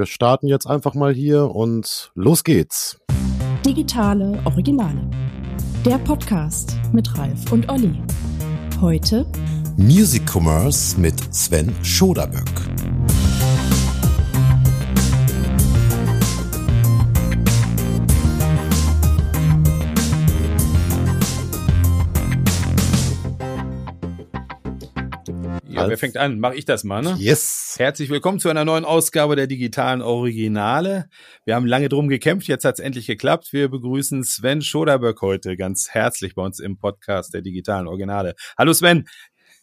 wir starten jetzt einfach mal hier und los geht's. Digitale Originale. Der Podcast mit Ralf und Olli. Heute Music Commerce mit Sven Schoderböck. Ja, wer fängt an? Mach ich das mal, ne? Yes. Herzlich willkommen zu einer neuen Ausgabe der digitalen Originale. Wir haben lange drum gekämpft, jetzt hat es endlich geklappt. Wir begrüßen Sven Schoderböck heute ganz herzlich bei uns im Podcast der digitalen Originale. Hallo Sven.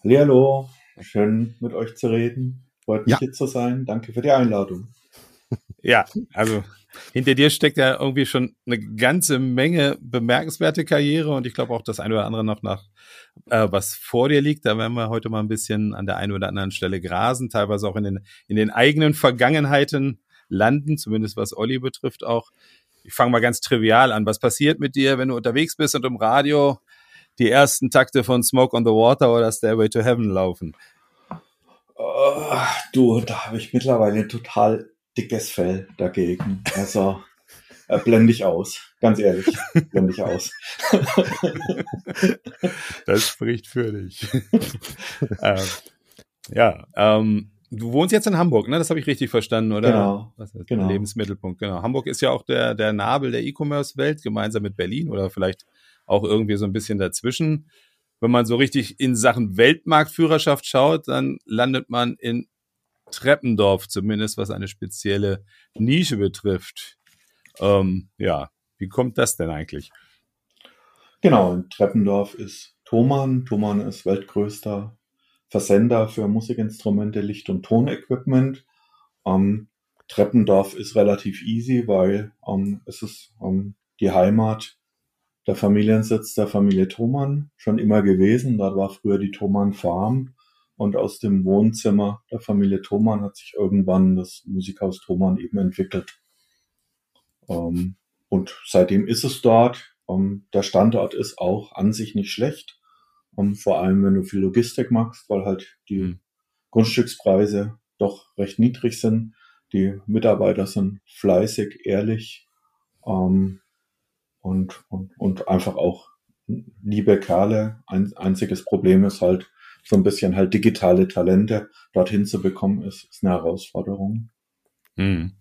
Hallo, schön mit euch zu reden. Freut mich ja. hier zu sein. Danke für die Einladung. Ja, also hinter dir steckt ja irgendwie schon eine ganze Menge bemerkenswerte Karriere und ich glaube auch das eine oder andere noch nach, äh, was vor dir liegt. Da werden wir heute mal ein bisschen an der einen oder anderen Stelle grasen, teilweise auch in den, in den eigenen Vergangenheiten landen, zumindest was Olli betrifft auch. Ich fange mal ganz trivial an. Was passiert mit dir, wenn du unterwegs bist und im Radio die ersten Takte von Smoke on the Water oder Stairway to Heaven laufen? Oh, du, da habe ich mittlerweile total dickes Fell dagegen. Also äh, blende ich aus. Ganz ehrlich, blende ich aus. das spricht für dich. ähm, ja, ähm, du wohnst jetzt in Hamburg, ne? Das habe ich richtig verstanden, oder? Genau. Was ist genau. Lebensmittelpunkt, genau. Hamburg ist ja auch der, der Nabel der E-Commerce-Welt, gemeinsam mit Berlin oder vielleicht auch irgendwie so ein bisschen dazwischen. Wenn man so richtig in Sachen Weltmarktführerschaft schaut, dann landet man in Treppendorf, zumindest was eine spezielle Nische betrifft. Ähm, ja, wie kommt das denn eigentlich? Genau, Treppendorf ist Thomann. Thomann ist weltgrößter Versender für Musikinstrumente, Licht- und Tonequipment. Ähm, Treppendorf ist relativ easy, weil ähm, es ist ähm, die Heimat der Familiensitz der Familie Thomann schon immer gewesen. Da war früher die Thomann Farm. Und aus dem Wohnzimmer der Familie Thomann hat sich irgendwann das Musikhaus Thomann eben entwickelt. Ähm, und seitdem ist es dort. Ähm, der Standort ist auch an sich nicht schlecht. Ähm, vor allem, wenn du viel Logistik machst, weil halt die mhm. Grundstückspreise doch recht niedrig sind. Die Mitarbeiter sind fleißig, ehrlich ähm, und, und, und einfach auch liebe Kerle. Ein einziges Problem ist halt, so ein bisschen halt digitale Talente dorthin zu bekommen, ist, ist eine Herausforderung. Hm.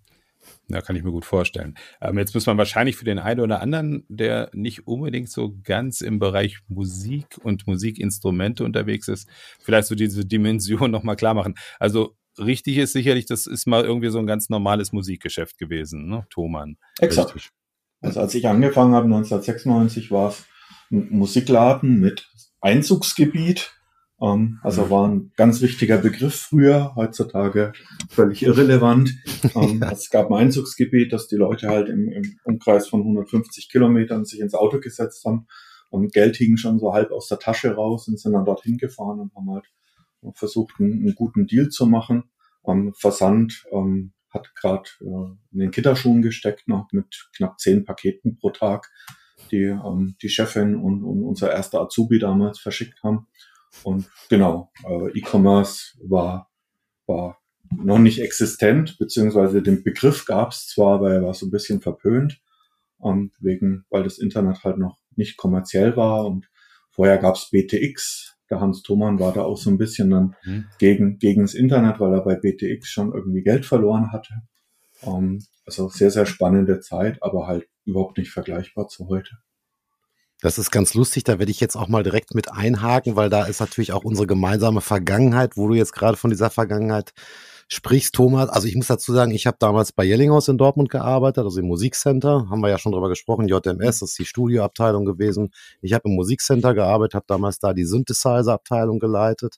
Ja, kann ich mir gut vorstellen. Ähm, jetzt muss man wahrscheinlich für den einen oder anderen, der nicht unbedingt so ganz im Bereich Musik und Musikinstrumente unterwegs ist, vielleicht so diese Dimension nochmal klar machen. Also richtig ist sicherlich, das ist mal irgendwie so ein ganz normales Musikgeschäft gewesen, ne? Thomann. Exakt. Richtig. Also als ich angefangen habe, 1996, war es ein Musikladen mit Einzugsgebiet ähm, also war ein ganz wichtiger Begriff früher, heutzutage völlig irrelevant. Ähm, ja. Es gab ein Einzugsgebiet, dass die Leute halt im, im, Umkreis von 150 Kilometern sich ins Auto gesetzt haben und Geld hing schon so halb aus der Tasche raus und sind dann dorthin gefahren und haben halt versucht, einen, einen guten Deal zu machen. Ähm, Versand ähm, hat gerade äh, in den Kitterschuhen gesteckt, noch mit knapp zehn Paketen pro Tag, die ähm, die Chefin und, und unser erster Azubi damals verschickt haben. Und genau, äh, E-Commerce war, war noch nicht existent, beziehungsweise den Begriff gab es zwar, aber er war so ein bisschen verpönt, ähm, wegen, weil das Internet halt noch nicht kommerziell war und vorher gab es BTX. Der Hans Thomann war da auch so ein bisschen dann mhm. gegen, gegen das Internet, weil er bei BTX schon irgendwie Geld verloren hatte. Ähm, also sehr, sehr spannende Zeit, aber halt überhaupt nicht vergleichbar zu heute. Das ist ganz lustig, da werde ich jetzt auch mal direkt mit einhaken, weil da ist natürlich auch unsere gemeinsame Vergangenheit, wo du jetzt gerade von dieser Vergangenheit sprichst, Thomas. Also ich muss dazu sagen, ich habe damals bei Yellinghaus in Dortmund gearbeitet, also im Musikcenter, haben wir ja schon drüber gesprochen, JMS, das ist die Studioabteilung gewesen. Ich habe im Musikcenter gearbeitet, habe damals da die Synthesizer-Abteilung geleitet.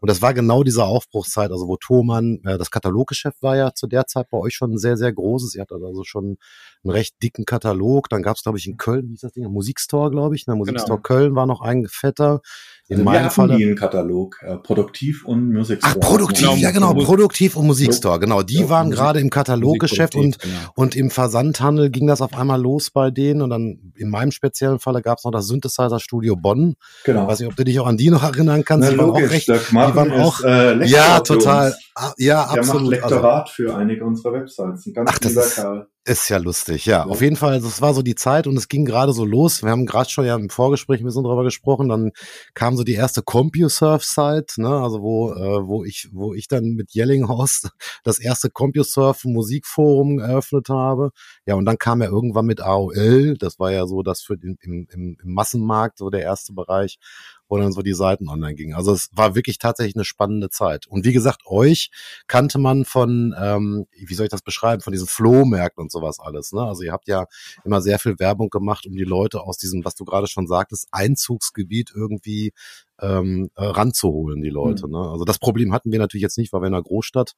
Und das war genau diese Aufbruchszeit, also wo Thomann, äh, das Kataloggeschäft war ja zu der Zeit bei euch schon ein sehr, sehr großes. Ihr hattet also schon einen recht dicken Katalog. Dann gab es, glaube ich, in Köln, wie hieß das Ding? Musikstore, glaube ich. Der Musikstore genau. Köln war noch ein fetter. In also meinem Fall. Katalog, äh, Produktiv und Music Ach, Produktiv, ja genau, Produktiv Lokomotiv und Musikstore, genau. Die ja, waren gerade im Kataloggeschäft und, genau. und im Versandhandel ging das auf einmal los bei denen. Und dann in meinem speziellen Falle gab es noch das Synthesizer Studio Bonn. Genau. Weiß nicht, ob du dich auch an die noch erinnern kannst. Na, die logisch, waren auch recht, die waren auch, äh, ja, total. Ah, ja, der absolut. macht Lektorat also, für einige unserer Websites. Ein ganz Ach, lieber Kerl. Ist ja lustig, ja. ja. Auf jeden Fall, das war so die Zeit und es ging gerade so los. Wir haben gerade schon ja im Vorgespräch ein bisschen drüber gesprochen. Dann kam so die erste CompuServe-Site, ne, also wo, äh, wo ich, wo ich dann mit Yellinghaus das erste CompuServe-Musikforum eröffnet habe. Ja, und dann kam er irgendwann mit AOL. Das war ja so das für den im, im, im Massenmarkt so der erste Bereich wo dann so die Seiten online gingen. Also es war wirklich tatsächlich eine spannende Zeit. Und wie gesagt, euch kannte man von, ähm, wie soll ich das beschreiben, von diesen Flohmärkten und sowas alles. Ne? Also ihr habt ja immer sehr viel Werbung gemacht, um die Leute aus diesem, was du gerade schon sagtest, Einzugsgebiet irgendwie ähm, äh, ranzuholen, die Leute. Mhm. Ne? Also das Problem hatten wir natürlich jetzt nicht, weil wir in einer Großstadt,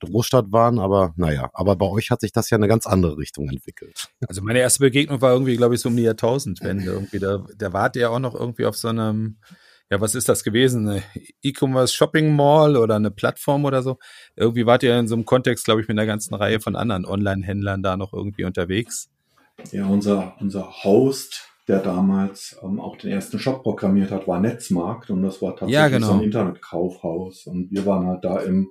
Großstadt waren, aber naja, aber bei euch hat sich das ja eine ganz andere Richtung entwickelt. Also meine erste Begegnung war irgendwie, glaube ich, so um die Jahrtausendwende. Irgendwie, da, da wart ihr auch noch irgendwie auf so einem, ja, was ist das gewesen? Eine E-Commerce Shopping Mall oder eine Plattform oder so? Irgendwie wart ihr in so einem Kontext, glaube ich, mit einer ganzen Reihe von anderen Online-Händlern da noch irgendwie unterwegs. Ja, unser, unser Host der damals ähm, auch den ersten Shop programmiert hat, war Netzmarkt und das war tatsächlich ja, genau. so ein Internetkaufhaus. Und wir waren halt da im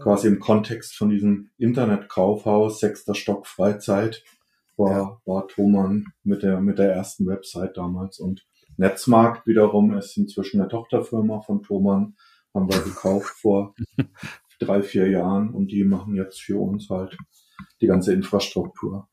quasi im Kontext von diesem Internetkaufhaus, sechster Stock Freizeit, war, ja. war Thomann mit der, mit der ersten Website damals. Und Netzmarkt wiederum ist inzwischen eine Tochterfirma von Thomann, haben wir gekauft vor drei, vier Jahren und die machen jetzt für uns halt die ganze Infrastruktur.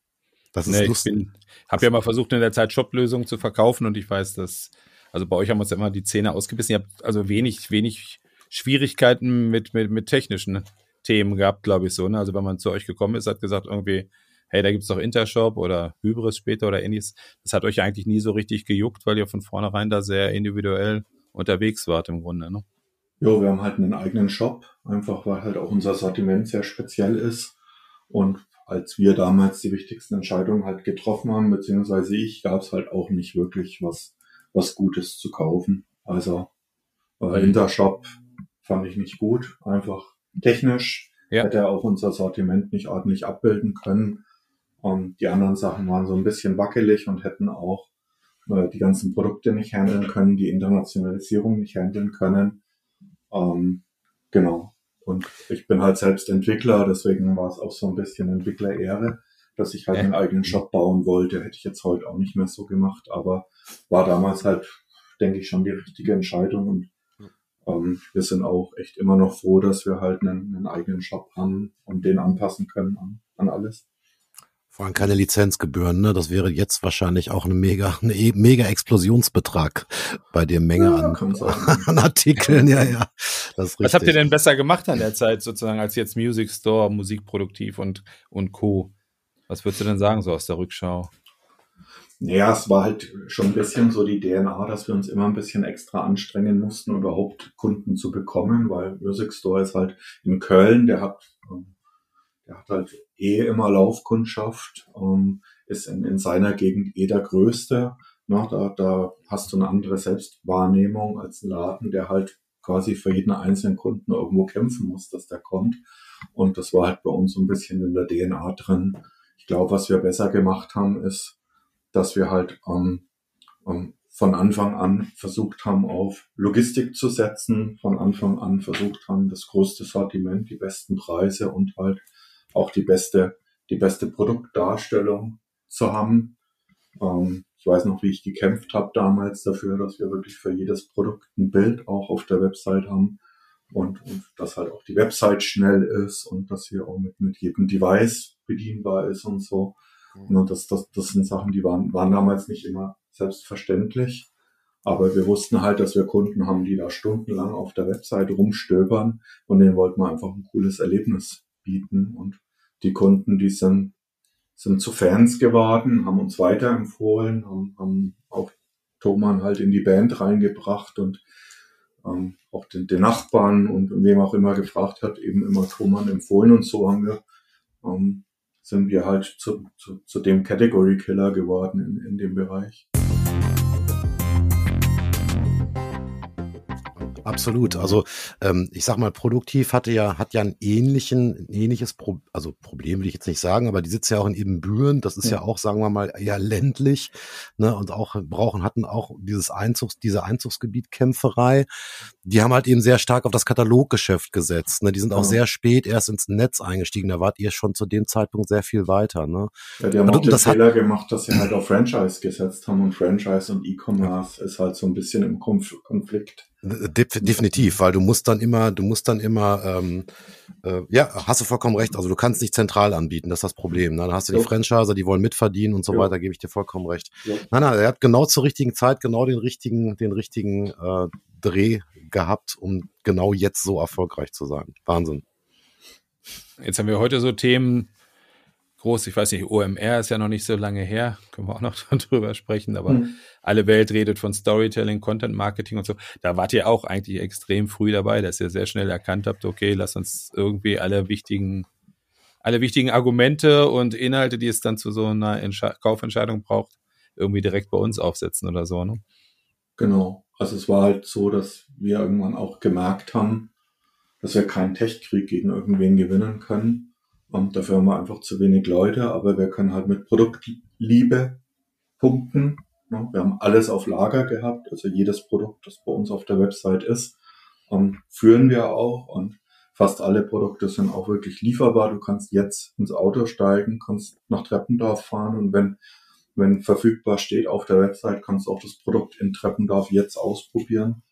Das ist nee, lustig. Ich habe ja mal versucht, in der Zeit Shop-Lösungen zu verkaufen und ich weiß, dass, also bei euch haben wir uns immer die Zähne ausgebissen. Ihr habt also wenig, wenig Schwierigkeiten mit, mit, mit technischen Themen gehabt, glaube ich so. Ne? Also wenn man zu euch gekommen ist, hat gesagt irgendwie, hey, da gibt's doch Intershop oder Hybris später oder ähnliches. Das hat euch eigentlich nie so richtig gejuckt, weil ihr von vornherein da sehr individuell unterwegs wart im Grunde. Ne? Jo, wir haben halt einen eigenen Shop, einfach weil halt auch unser Sortiment sehr speziell ist. Und als wir damals die wichtigsten Entscheidungen halt getroffen haben, beziehungsweise ich, gab es halt auch nicht wirklich was, was Gutes zu kaufen. Also äh, Intershop fand ich nicht gut, einfach technisch ja. hätte er auch unser Sortiment nicht ordentlich abbilden können. Und die anderen Sachen waren so ein bisschen wackelig und hätten auch äh, die ganzen Produkte nicht handeln können, die Internationalisierung nicht handeln können. Ähm, genau. Und ich bin halt selbst Entwickler, deswegen war es auch so ein bisschen Entwicklerehre, dass ich halt ja. einen eigenen Shop bauen wollte. Hätte ich jetzt heute auch nicht mehr so gemacht, aber war damals halt, denke ich, schon die richtige Entscheidung. Und ähm, wir sind auch echt immer noch froh, dass wir halt einen, einen eigenen Shop haben und den anpassen können an, an alles. Vor allem keine Lizenzgebühren, ne? Das wäre jetzt wahrscheinlich auch eine mega, eine mega Explosionsbetrag bei der Menge ja, an, an, Artikeln. Ja, ja. Das ist Was habt ihr denn besser gemacht an der Zeit sozusagen als jetzt Music Store, Musikproduktiv und, und Co? Was würdest du denn sagen so aus der Rückschau? Naja, es war halt schon ein bisschen so die DNA, dass wir uns immer ein bisschen extra anstrengen mussten, überhaupt Kunden zu bekommen, weil Music Store ist halt in Köln, der hat ähm, der hat halt eh immer Laufkundschaft, ähm, ist in, in seiner Gegend eh der Größte. Ne? Da, da hast du eine andere Selbstwahrnehmung als ein Laden, der halt quasi für jeden einzelnen Kunden irgendwo kämpfen muss, dass der kommt. Und das war halt bei uns so ein bisschen in der DNA drin. Ich glaube, was wir besser gemacht haben, ist, dass wir halt ähm, ähm, von Anfang an versucht haben, auf Logistik zu setzen, von Anfang an versucht haben, das größte Sortiment, die besten Preise und halt auch die beste, die beste Produktdarstellung zu haben. Ähm, ich weiß noch, wie ich gekämpft habe damals dafür, dass wir wirklich für jedes Produkt ein Bild auch auf der Website haben und, und dass halt auch die Website schnell ist und dass wir auch mit, mit jedem Device bedienbar ist und so. Mhm. Und das, das, das sind Sachen, die waren, waren damals nicht immer selbstverständlich. Aber wir wussten halt, dass wir Kunden haben, die da stundenlang auf der Website rumstöbern und denen wollten wir einfach ein cooles Erlebnis bieten. Und die Kunden, die sind, sind zu Fans geworden, haben uns weiterempfohlen, haben, haben auch Thomann halt in die Band reingebracht und ähm, auch den, den Nachbarn und, und wem auch immer gefragt hat, eben immer Thomann empfohlen und so haben wir, ähm, sind wir halt zu, zu, zu dem Category Killer geworden in, in dem Bereich. Absolut. Also ähm, ich sag mal, produktiv hatte ja, hat ja einen ähnlichen, ein ähnliches Pro also Problem will ich jetzt nicht sagen, aber die sitzen ja auch in Ebenbüren, das ist ja. ja auch, sagen wir mal, eher ländlich, ne, und auch brauchen, hatten auch dieses Einzugs, diese Einzugsgebietkämpferei. Die haben halt eben sehr stark auf das Kataloggeschäft gesetzt. Ne? Die sind auch ja. sehr spät erst ins Netz eingestiegen. Da wart ihr schon zu dem Zeitpunkt sehr viel weiter. Ne? Ja, die haben also, auch den Fehler gemacht, dass sie halt auf Franchise gesetzt haben und Franchise und E-Commerce ist halt so ein bisschen im Konflikt. Definitiv, weil du musst dann immer, du musst dann immer, ähm, äh, ja, hast du vollkommen recht. Also du kannst nicht zentral anbieten, das ist das Problem. Ne? Dann hast du die Franchiser, die wollen mitverdienen und so jo. weiter, gebe ich dir vollkommen recht. Jo. Nein, nein, er hat genau zur richtigen Zeit genau den richtigen, den richtigen äh, Dreh gehabt, um genau jetzt so erfolgreich zu sein. Wahnsinn. Jetzt haben wir heute so Themen, groß, ich weiß nicht, OMR ist ja noch nicht so lange her, können wir auch noch drüber sprechen, aber mhm. alle Welt redet von Storytelling, Content Marketing und so. Da wart ihr auch eigentlich extrem früh dabei, dass ihr sehr schnell erkannt habt, okay, lass uns irgendwie alle wichtigen, alle wichtigen Argumente und Inhalte, die es dann zu so einer Entsche Kaufentscheidung braucht, irgendwie direkt bei uns aufsetzen oder so, ne? Genau. Also es war halt so, dass wir irgendwann auch gemerkt haben, dass wir keinen Techkrieg gegen irgendwen gewinnen können und dafür haben wir einfach zu wenig Leute, aber wir können halt mit Produktliebe punkten. Wir haben alles auf Lager gehabt, also jedes Produkt, das bei uns auf der Website ist, führen wir auch und fast alle Produkte sind auch wirklich lieferbar. Du kannst jetzt ins Auto steigen, kannst nach Treppendorf fahren und wenn, wenn verfügbar steht auf der Website, kannst du auch das Produkt in Treppendorf jetzt ausprobieren.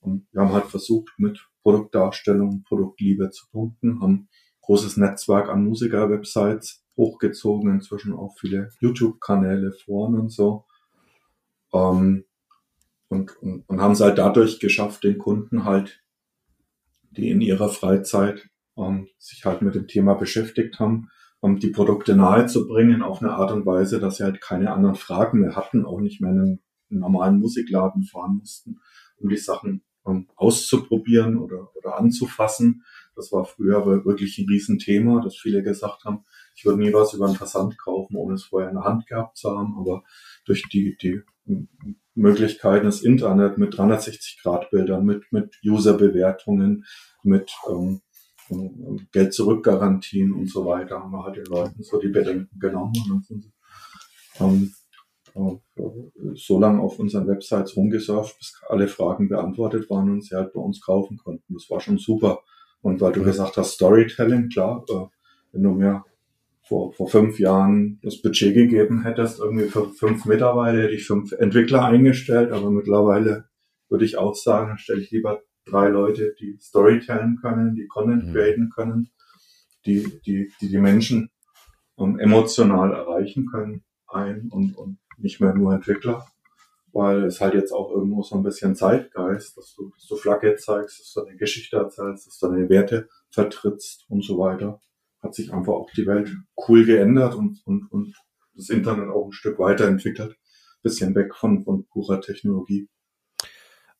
Und wir haben halt versucht, mit Produktdarstellung, Produktliebe zu punkten, haben großes Netzwerk an Musiker-Websites hochgezogen, inzwischen auch viele YouTube-Kanäle, Foren und so. Ähm, und, und, und haben es halt dadurch geschafft, den Kunden halt, die in ihrer Freizeit ähm, sich halt mit dem Thema beschäftigt haben, um die Produkte nahezubringen auf eine Art und Weise, dass sie halt keine anderen Fragen mehr hatten, auch nicht mehr in einen, normalen Musikladen fahren mussten, um die Sachen um, auszuprobieren oder, oder anzufassen, das war früher aber wirklich ein Riesenthema, dass viele gesagt haben, ich würde nie was über einen Versand kaufen, ohne es vorher in der Hand gehabt zu haben. Aber durch die, die Möglichkeiten des Internet mit 360-Grad-Bildern, mit, mit User-Bewertungen, mit ähm, Geld-Zurück-Garantien und so weiter, haben wir halt den Leuten so die Bedenken genommen und dann sind sie ähm, so lange auf unseren Websites rumgesurft, bis alle Fragen beantwortet waren und sie halt bei uns kaufen konnten. Das war schon super. Und weil du gesagt hast, Storytelling, klar, äh, wenn du mir vor, vor fünf Jahren das Budget gegeben hättest, irgendwie für fünf Mitarbeiter, hätte ich fünf Entwickler eingestellt, aber mittlerweile würde ich auch sagen, stelle ich lieber drei Leute, die Storytelling können, die Content mhm. createn können, die, die, die, die Menschen um, emotional erreichen können, ein und, und nicht mehr nur Entwickler weil es halt jetzt auch irgendwo so ein bisschen Zeitgeist, dass du, dass du Flagge zeigst, dass du eine Geschichte erzählst, dass du deine Werte vertrittst und so weiter. Hat sich einfach auch die Welt cool geändert und, und, und das Internet auch ein Stück weiterentwickelt. Bisschen weg von, von purer Technologie.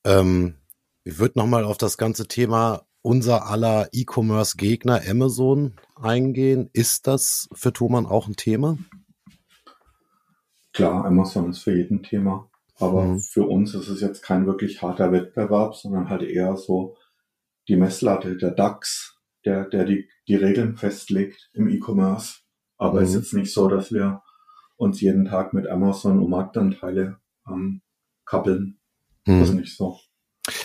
Ähm, ich würde nochmal auf das ganze Thema unser aller E-Commerce-Gegner Amazon eingehen. Ist das für Thomann auch ein Thema? Klar, Amazon ist für jeden Thema. Aber mhm. für uns ist es jetzt kein wirklich harter Wettbewerb, sondern halt eher so die Messlatte, der DAX, der, der die, die Regeln festlegt im E-Commerce. Aber mhm. es ist jetzt nicht so, dass wir uns jeden Tag mit Amazon um Marktanteile ähm, kappeln. Mhm. Das ist nicht so.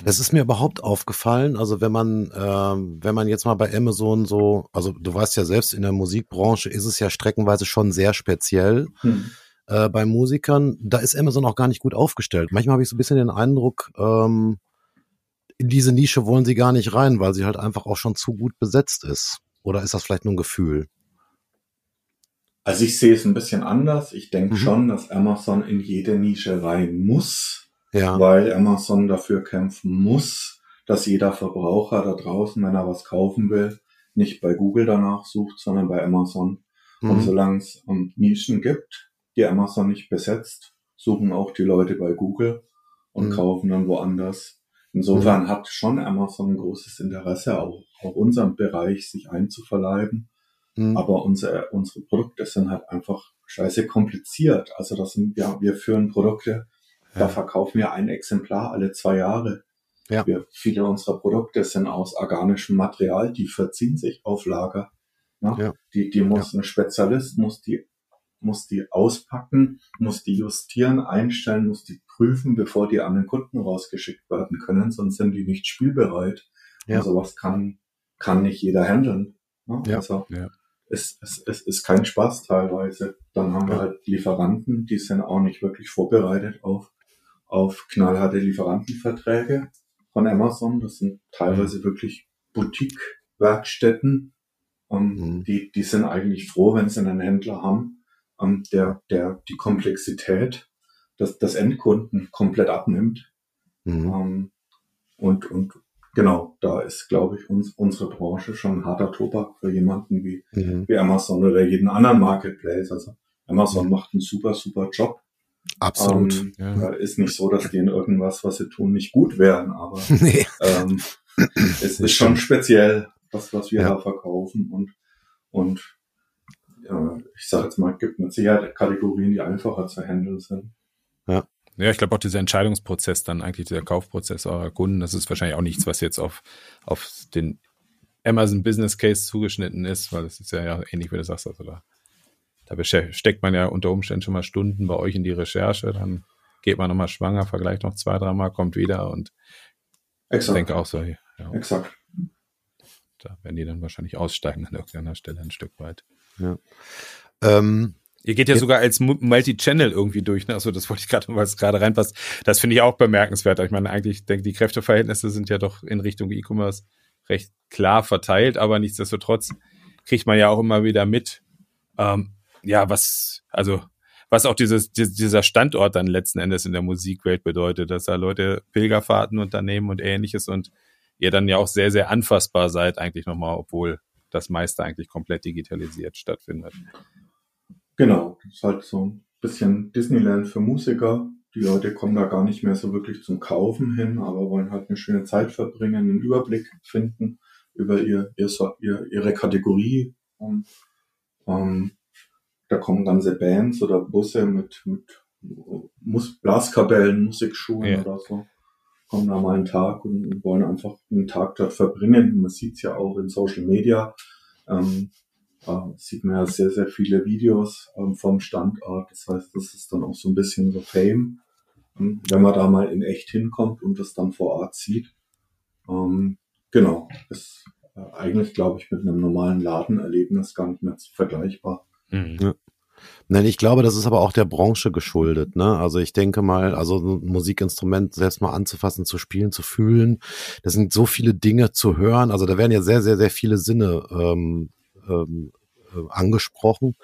Das ist mir überhaupt aufgefallen. Also wenn man, ähm, wenn man jetzt mal bei Amazon so, also du weißt ja selbst, in der Musikbranche ist es ja streckenweise schon sehr speziell. Hm äh, bei Musikern, da ist Amazon auch gar nicht gut aufgestellt. Manchmal habe ich so ein bisschen den Eindruck, ähm, in diese Nische wollen sie gar nicht rein, weil sie halt einfach auch schon zu gut besetzt ist. Oder ist das vielleicht nur ein Gefühl? Also ich sehe es ein bisschen anders. Ich denke mhm. schon, dass Amazon in jede Nische rein muss, ja. weil Amazon dafür kämpfen muss, dass jeder Verbraucher da draußen, wenn er was kaufen will, nicht bei Google danach sucht, sondern bei Amazon. Mhm. Und solange es um, Nischen gibt, die Amazon nicht besetzt, suchen auch die Leute bei Google und mhm. kaufen dann woanders. Insofern mhm. hat schon Amazon ein großes Interesse, auch, auch unseren Bereich sich einzuverleiben. Mhm. Aber unsere, unsere Produkte sind halt einfach scheiße kompliziert. Also das sind, ja, wir führen Produkte, ja. da verkaufen wir ein Exemplar alle zwei Jahre. Ja. Wir, viele unserer Produkte sind aus organischem Material, die verziehen sich auf Lager. Ja. Die, die muss ein Spezialist, muss die, muss die auspacken, muss die justieren, einstellen, muss die prüfen, bevor die an den Kunden rausgeschickt werden können, sonst sind die nicht spielbereit. Ja. Und sowas kann, kann nicht jeder handeln. Ne? Ja. Also, ja. Es, es, es ist kein Spaß teilweise. Dann haben wir halt Lieferanten, die sind auch nicht wirklich vorbereitet auf, auf knallharte Lieferantenverträge von Amazon. Das sind teilweise wirklich Boutique-Werkstätten. Ähm, mhm. die, die sind eigentlich froh, wenn sie einen Händler haben, ähm, der, der die Komplexität des, des Endkunden komplett abnimmt. Mhm. Ähm, und, und genau, da ist, glaube ich, uns, unsere Branche schon ein harter Tobak für jemanden wie, mhm. wie Amazon oder jeden anderen Marketplace. Also Amazon mhm. macht einen super, super Job. Absolut. Ähm, ja. Ist nicht so, dass die in irgendwas, was sie tun, nicht gut wären, aber nee. ähm, es ist schon speziell, was, was wir ja. da verkaufen und, und ja, ich sage jetzt mal, gibt mit Sicherheit Kategorien, die einfacher zu handeln sind. Ja. Ja, ich glaube auch dieser Entscheidungsprozess dann eigentlich, dieser Kaufprozess eurer Kunden, das ist wahrscheinlich auch nichts, was jetzt auf, auf den Amazon Business Case zugeschnitten ist, weil das ist ja, ja ähnlich wie du sagst, also da da steckt man ja unter Umständen schon mal Stunden bei euch in die Recherche, dann geht man nochmal schwanger, vergleicht noch zwei, dreimal, kommt wieder und Exakt. ich denke auch so. Ja, Exakt. Da werden die dann wahrscheinlich aussteigen an irgendeiner Stelle ein Stück weit. Ja. Ähm, Ihr geht ja Jetzt. sogar als Multi-Channel irgendwie durch, ne? Also das wollte ich gerade, weil es gerade reinpasst. Das finde ich auch bemerkenswert. Ich meine, eigentlich denke die Kräfteverhältnisse sind ja doch in Richtung E-Commerce recht klar verteilt, aber nichtsdestotrotz kriegt man ja auch immer wieder mit, ähm, ja, was, also, was auch dieses, dieser Standort dann letzten Endes in der Musikwelt bedeutet, dass da Leute Pilgerfahrten unternehmen und ähnliches und ihr dann ja auch sehr, sehr anfassbar seid, eigentlich nochmal, obwohl das meiste eigentlich komplett digitalisiert stattfindet. Genau, das ist halt so ein bisschen Disneyland für Musiker. Die Leute kommen da gar nicht mehr so wirklich zum Kaufen hin, aber wollen halt eine schöne Zeit verbringen, einen Überblick finden über ihr, ihr, ihre Kategorie. Und, ähm, da kommen ganze Bands oder Busse mit, mit Mus Blaskapellen, Musikschulen ja. oder so. Kommen da mal einen Tag und wollen einfach einen Tag dort verbringen. Man sieht es ja auch in Social Media. Ähm, da sieht man ja sehr, sehr viele Videos ähm, vom Standort. Das heißt, das ist dann auch so ein bisschen so Fame, ähm, wenn man da mal in echt hinkommt und das dann vor Ort sieht. Ähm, genau, ist äh, eigentlich, glaube ich, mit einem normalen Ladenerlebnis gar nicht mehr vergleichbar. Mhm. Ja. Nein, ich glaube, das ist aber auch der Branche geschuldet. Ne? Also ich denke mal, also ein Musikinstrument selbst mal anzufassen, zu spielen, zu fühlen, das sind so viele Dinge zu hören. Also da werden ja sehr, sehr, sehr viele Sinne ähm, ähm, äh, angesprochen,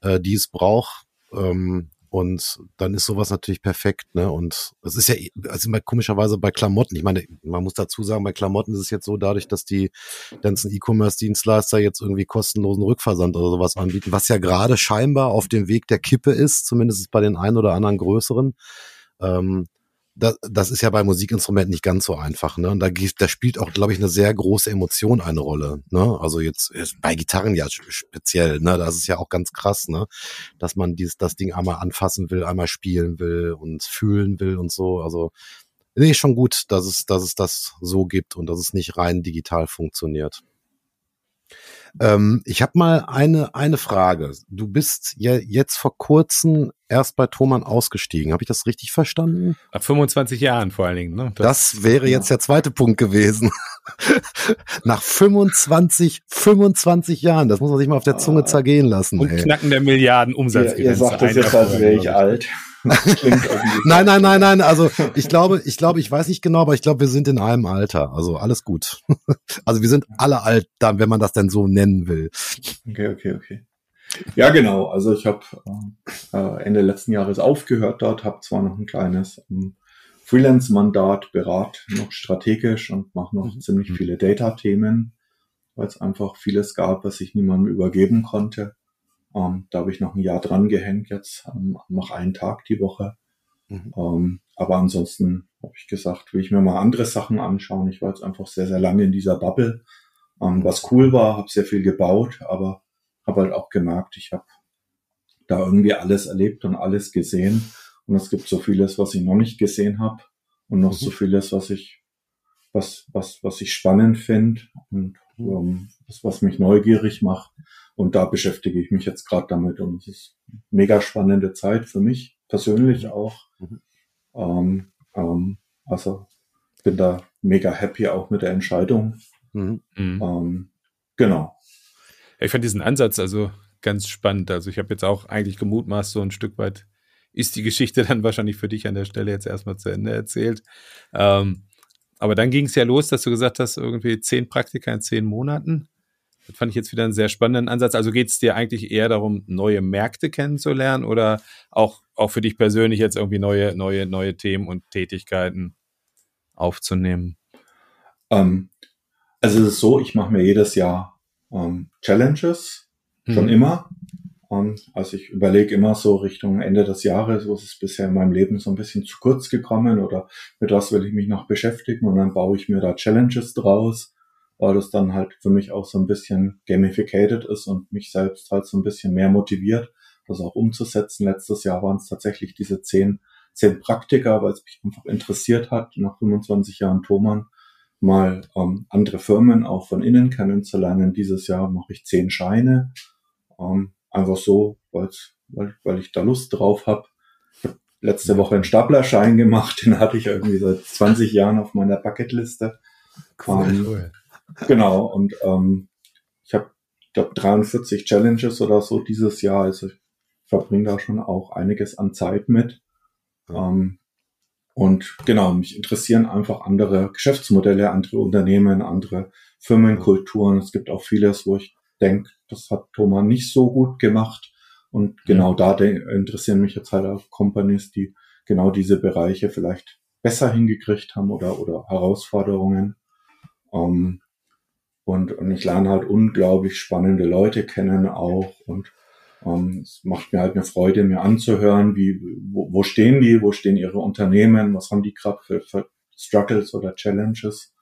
äh, die es braucht. Ähm, und dann ist sowas natürlich perfekt, ne? Und es ist ja, also immer komischerweise bei Klamotten. Ich meine, man muss dazu sagen, bei Klamotten ist es jetzt so, dadurch, dass die ganzen E-Commerce-Dienstleister jetzt irgendwie kostenlosen Rückversand oder sowas anbieten, was ja gerade scheinbar auf dem Weg der Kippe ist, zumindest bei den einen oder anderen größeren. Ähm, das, das ist ja bei Musikinstrumenten nicht ganz so einfach. Ne? Und da, da spielt auch, glaube ich, eine sehr große Emotion eine Rolle. Ne? Also jetzt bei Gitarren ja speziell. Ne? Das ist ja auch ganz krass, ne? dass man dieses, das Ding einmal anfassen will, einmal spielen will und fühlen will und so. Also nee, schon gut, dass es, dass es das so gibt und dass es nicht rein digital funktioniert. Ähm, ich habe mal eine, eine Frage. Du bist ja jetzt vor kurzem erst bei Thomann ausgestiegen. Habe ich das richtig verstanden? Nach 25 Jahren vor allen Dingen. Ne? Das, das wäre jetzt der zweite Punkt gewesen. Nach 25, 25 Jahren, das muss man sich mal auf der Zunge zergehen lassen. Und ey. knacken der Milliarden Umsatz. Ihr, ihr sagt das jetzt, als wäre ich alt. nein, nein, nein, nein. Also ich glaube, ich glaube, ich weiß nicht genau, aber ich glaube, wir sind in einem Alter. Also alles gut. also wir sind alle alt, dann, wenn man das denn so nennen will. Okay, okay, okay. Ja, genau. Also ich habe äh, Ende letzten Jahres aufgehört dort, habe zwar noch ein kleines ähm, Freelance-Mandat, berat noch strategisch und mache noch mhm. ziemlich mhm. viele Data-Themen, weil es einfach vieles gab, was ich niemandem übergeben konnte. Ähm, da habe ich noch ein Jahr dran gehängt jetzt, ähm, mache einen Tag die Woche. Mhm. Ähm, aber ansonsten habe ich gesagt, will ich mir mal andere Sachen anschauen. Ich war jetzt einfach sehr, sehr lange in dieser Bubble. Ähm, was cool war, habe sehr viel gebaut, aber habe halt auch gemerkt, ich habe da irgendwie alles erlebt und alles gesehen. Und es gibt so vieles, was ich noch nicht gesehen habe und noch mhm. so vieles, was ich was, was, was ich spannend finde und ähm, das, was mich neugierig macht. Und da beschäftige ich mich jetzt gerade damit. Und es ist mega spannende Zeit für mich persönlich auch. Mhm. Ähm, ähm, also bin da mega happy auch mit der Entscheidung. Mhm. Ähm, genau. Ich fand diesen Ansatz also ganz spannend. Also ich habe jetzt auch eigentlich gemutmaßt, so ein Stück weit ist die Geschichte dann wahrscheinlich für dich an der Stelle jetzt erstmal zu Ende erzählt. Ähm, aber dann ging es ja los, dass du gesagt hast, irgendwie zehn Praktika in zehn Monaten. Das fand ich jetzt wieder einen sehr spannenden Ansatz. Also geht es dir eigentlich eher darum, neue Märkte kennenzulernen oder auch, auch für dich persönlich jetzt irgendwie neue, neue, neue Themen und Tätigkeiten aufzunehmen? Ähm, also es ist so, ich mache mir jedes Jahr ähm, Challenges, schon mhm. immer. Also ich überlege immer so Richtung Ende des Jahres, wo ist es bisher in meinem Leben so ein bisschen zu kurz gekommen oder mit was will ich mich noch beschäftigen und dann baue ich mir da Challenges draus, weil das dann halt für mich auch so ein bisschen gamificated ist und mich selbst halt so ein bisschen mehr motiviert, das auch umzusetzen. Letztes Jahr waren es tatsächlich diese zehn, zehn Praktika, weil es mich einfach interessiert hat, nach 25 Jahren Thomann mal ähm, andere Firmen auch von innen kennenzulernen. Dieses Jahr mache ich zehn Scheine ähm, einfach so, weil, weil ich da Lust drauf habe. Ich habe letzte Woche einen Staplerschein gemacht, den hatte ich irgendwie seit 20 Jahren auf meiner Bucketliste. Cool, ähm, cool. Genau, und ähm, ich habe glaube 43 Challenges oder so dieses Jahr, also ich verbringe da schon auch einiges an Zeit mit. Ähm, und genau, mich interessieren einfach andere Geschäftsmodelle, andere Unternehmen, andere Firmenkulturen. Es gibt auch vieles, wo ich denke, das hat Thomas nicht so gut gemacht. Und genau da interessieren mich jetzt halt auch Companies, die genau diese Bereiche vielleicht besser hingekriegt haben oder, oder Herausforderungen. Ähm, und, und ich lerne halt unglaublich spannende Leute kennen auch und ähm, es macht mir halt eine Freude, mir anzuhören, wie, wo, wo stehen die, wo stehen ihre Unternehmen, was haben die gerade für, für Struggles oder Challenges.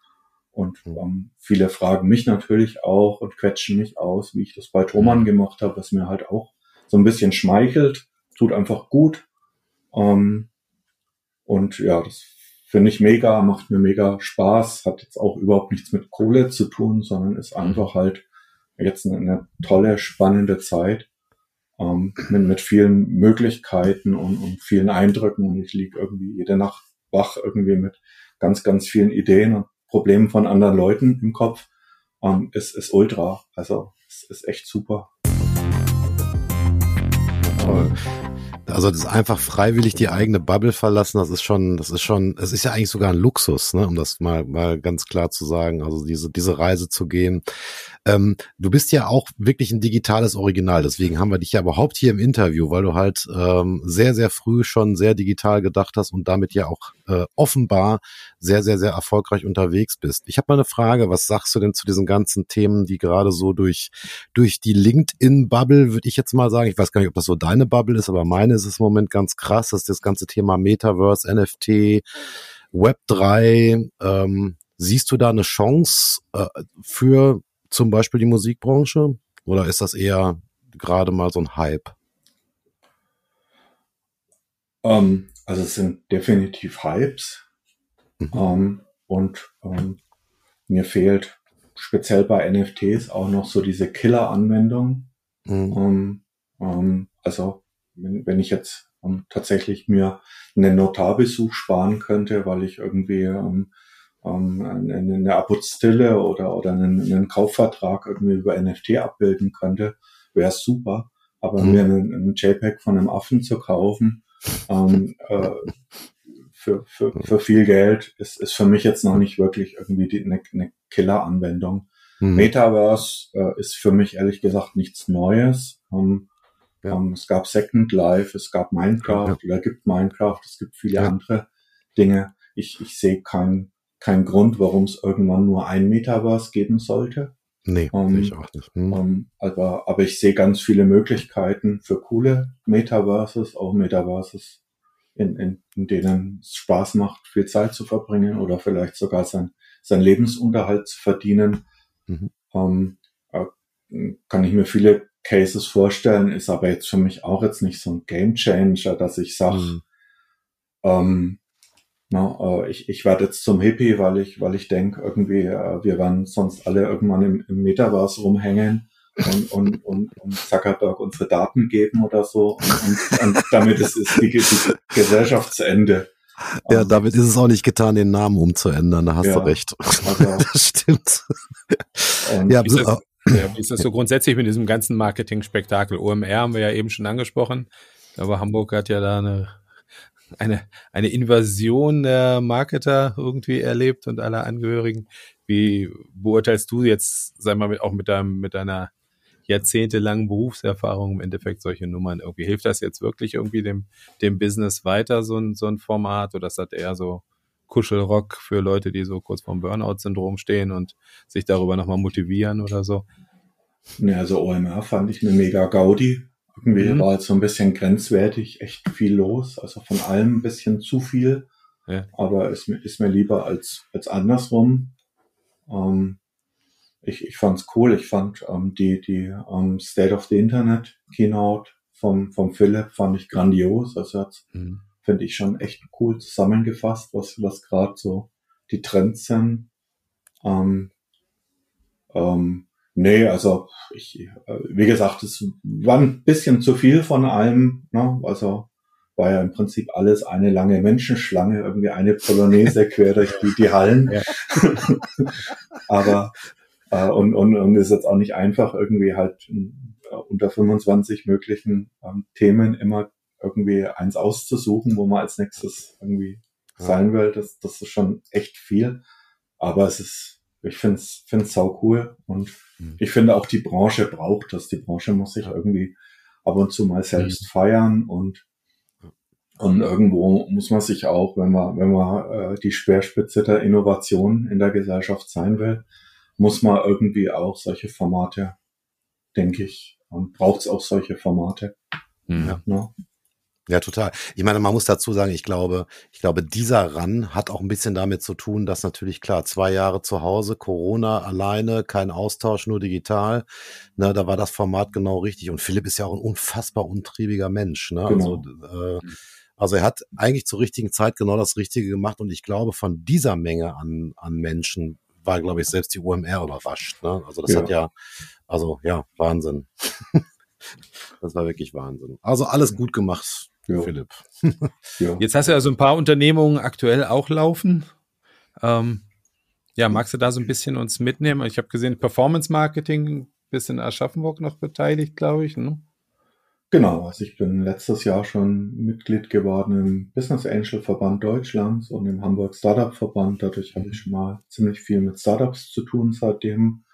Und ähm, viele fragen mich natürlich auch und quetschen mich aus, wie ich das bei Thomann mhm. gemacht habe, was mir halt auch so ein bisschen schmeichelt, tut einfach gut. Ähm, und ja, das finde ich mega, macht mir mega Spaß, hat jetzt auch überhaupt nichts mit Kohle zu tun, sondern ist mhm. einfach halt jetzt eine, eine tolle, spannende Zeit ähm, mit, mit vielen Möglichkeiten und, und vielen Eindrücken. Und ich liege irgendwie jede Nacht wach irgendwie mit ganz, ganz vielen Ideen und Problemen von anderen Leuten im Kopf, ähm, ist, ist ultra. Also es ist echt super. Toll. Also das ist einfach freiwillig die eigene Bubble verlassen, das ist schon, das ist schon, es ist ja eigentlich sogar ein Luxus, ne, um das mal, mal ganz klar zu sagen. Also diese, diese Reise zu gehen. Ähm, du bist ja auch wirklich ein digitales Original, deswegen haben wir dich ja überhaupt hier im Interview, weil du halt ähm, sehr, sehr früh schon sehr digital gedacht hast und damit ja auch äh, offenbar sehr, sehr, sehr erfolgreich unterwegs bist. Ich habe mal eine Frage, was sagst du denn zu diesen ganzen Themen, die gerade so durch, durch die LinkedIn-Bubble, würde ich jetzt mal sagen, ich weiß gar nicht, ob das so deine Bubble ist, aber meine ist es im Moment ganz krass, dass das ganze Thema Metaverse, NFT, Web 3, ähm, siehst du da eine Chance äh, für zum Beispiel die Musikbranche? Oder ist das eher gerade mal so ein Hype? Um, ähm, also es sind definitiv Hypes. Mhm. Um, ähm, und um, ähm, mir fehlt speziell bei NFTs auch noch so diese Killer-Anwendung. Mhm. also wenn, wenn ich jetzt tatsächlich mir einen Notarbesuch sparen könnte, weil ich irgendwie ähm, eine, eine Apostille oder, oder einen, einen Kaufvertrag irgendwie über NFT abbilden könnte, wäre super. Aber mhm. mir einen, einen JPEG von einem Affen zu kaufen, ähm, äh, für, für, für viel Geld ist, ist für mich jetzt noch nicht wirklich irgendwie die, eine, eine Killer-Anwendung. Mhm. Metaverse äh, ist für mich ehrlich gesagt nichts Neues. Ähm, ja. ähm, es gab Second Life, es gab Minecraft ja. oder gibt Minecraft, es gibt viele ja. andere Dinge. Ich, ich sehe keinen kein Grund, warum es irgendwann nur ein Metaverse geben sollte. Nee, um, ähm, ich auch nicht. Hm. Um, ähm, aber, aber ich sehe ganz viele Möglichkeiten für coole Metaverses, auch Metaverses, in, in, in denen es Spaß macht, viel Zeit zu verbringen oder vielleicht sogar sein, sein Lebensunterhalt zu verdienen. Mhm. Um, ähm, kann ich mir viele Cases vorstellen, ist aber jetzt für mich auch jetzt nicht so ein Game Changer, dass ich sage, mhm. ähm, Na, äh, ich, ich werde jetzt zum Hippie, weil ich, weil ich denke, irgendwie, äh, wir werden sonst alle irgendwann im, im Metaverse rumhängen und, und, und, und Zuckerberg unsere Daten geben oder so. Und, und, und damit ist, ist die, die Gesellschaftsende. Ja, ähm, damit ist es auch nicht getan, den Namen umzuändern, da hast ja, du recht. Also, das stimmt. ja, ist das, ja, wie ist das so grundsätzlich mit diesem ganzen Marketing-Spektakel? OMR haben wir ja eben schon angesprochen. Aber Hamburg hat ja da eine, eine, eine Invasion der Marketer irgendwie erlebt und aller Angehörigen. Wie beurteilst du jetzt, sag mal, auch mit deinem, mit deiner jahrzehntelangen Berufserfahrung im Endeffekt solche Nummern irgendwie? Hilft das jetzt wirklich irgendwie dem, dem Business weiter, so ein, so ein Format? Oder ist das eher so Kuschelrock für Leute, die so kurz vorm Burnout-Syndrom stehen und sich darüber nochmal motivieren oder so? Ne, also OMR fand ich eine mega Gaudi. Irgendwie mhm. war halt so ein bisschen grenzwertig, echt viel los. Also von allem ein bisschen zu viel. Ja. Aber ist ist mir lieber als, als andersrum. Ähm, ich, ich fand's cool. Ich fand ähm, die, die ähm, State of the Internet Keynote vom, vom Philipp fand ich grandios. Also hat, mhm. finde ich schon echt cool zusammengefasst, was, was gerade so die Trends sind. Ähm, ähm, nee, also ich, äh, wie gesagt, es war ein bisschen zu viel von allem. Ne? Also war ja im Prinzip alles eine lange Menschenschlange, irgendwie eine Polonaise quer durch die, die Hallen. Ja. Aber äh, und, und, und ist jetzt auch nicht einfach, irgendwie halt äh, unter 25 möglichen ähm, Themen immer irgendwie eins auszusuchen, wo man als nächstes irgendwie ja. sein will. Das, das ist schon echt viel. Aber es ist, ich finde es find's sau cool. Und mhm. ich finde auch die Branche braucht das. Die Branche muss sich irgendwie ab und zu mal selbst mhm. feiern und und irgendwo muss man sich auch, wenn man, wenn man äh, die Speerspitze der Innovation in der Gesellschaft sein will, muss man irgendwie auch solche Formate, denke ich, und braucht es auch solche Formate. Mhm. Ja. ja. Ja, total. Ich meine, man muss dazu sagen, ich glaube, ich glaube, dieser Run hat auch ein bisschen damit zu tun, dass natürlich klar, zwei Jahre zu Hause, Corona alleine, kein Austausch, nur digital. Ne, da war das Format genau richtig. Und Philipp ist ja auch ein unfassbar untriebiger Mensch. Ne? Genau. Also, äh, also er hat eigentlich zur richtigen Zeit genau das Richtige gemacht. Und ich glaube, von dieser Menge an, an Menschen war, glaube ich, selbst die UMR überrascht. Ne? Also das ja. hat ja, also ja, Wahnsinn. das war wirklich Wahnsinn. Also alles gut gemacht, ja. Philipp. ja. Jetzt hast du ja so ein paar Unternehmungen aktuell auch laufen. Ähm, ja, magst du da so ein bisschen uns mitnehmen? Ich habe gesehen, Performance Marketing, bisschen Aschaffenburg noch beteiligt, glaube ich. Ne? Genau, also ich bin letztes Jahr schon Mitglied geworden im Business Angel Verband Deutschlands und im Hamburg Startup Verband. Dadurch habe ich schon mal ziemlich viel mit Startups zu tun seitdem,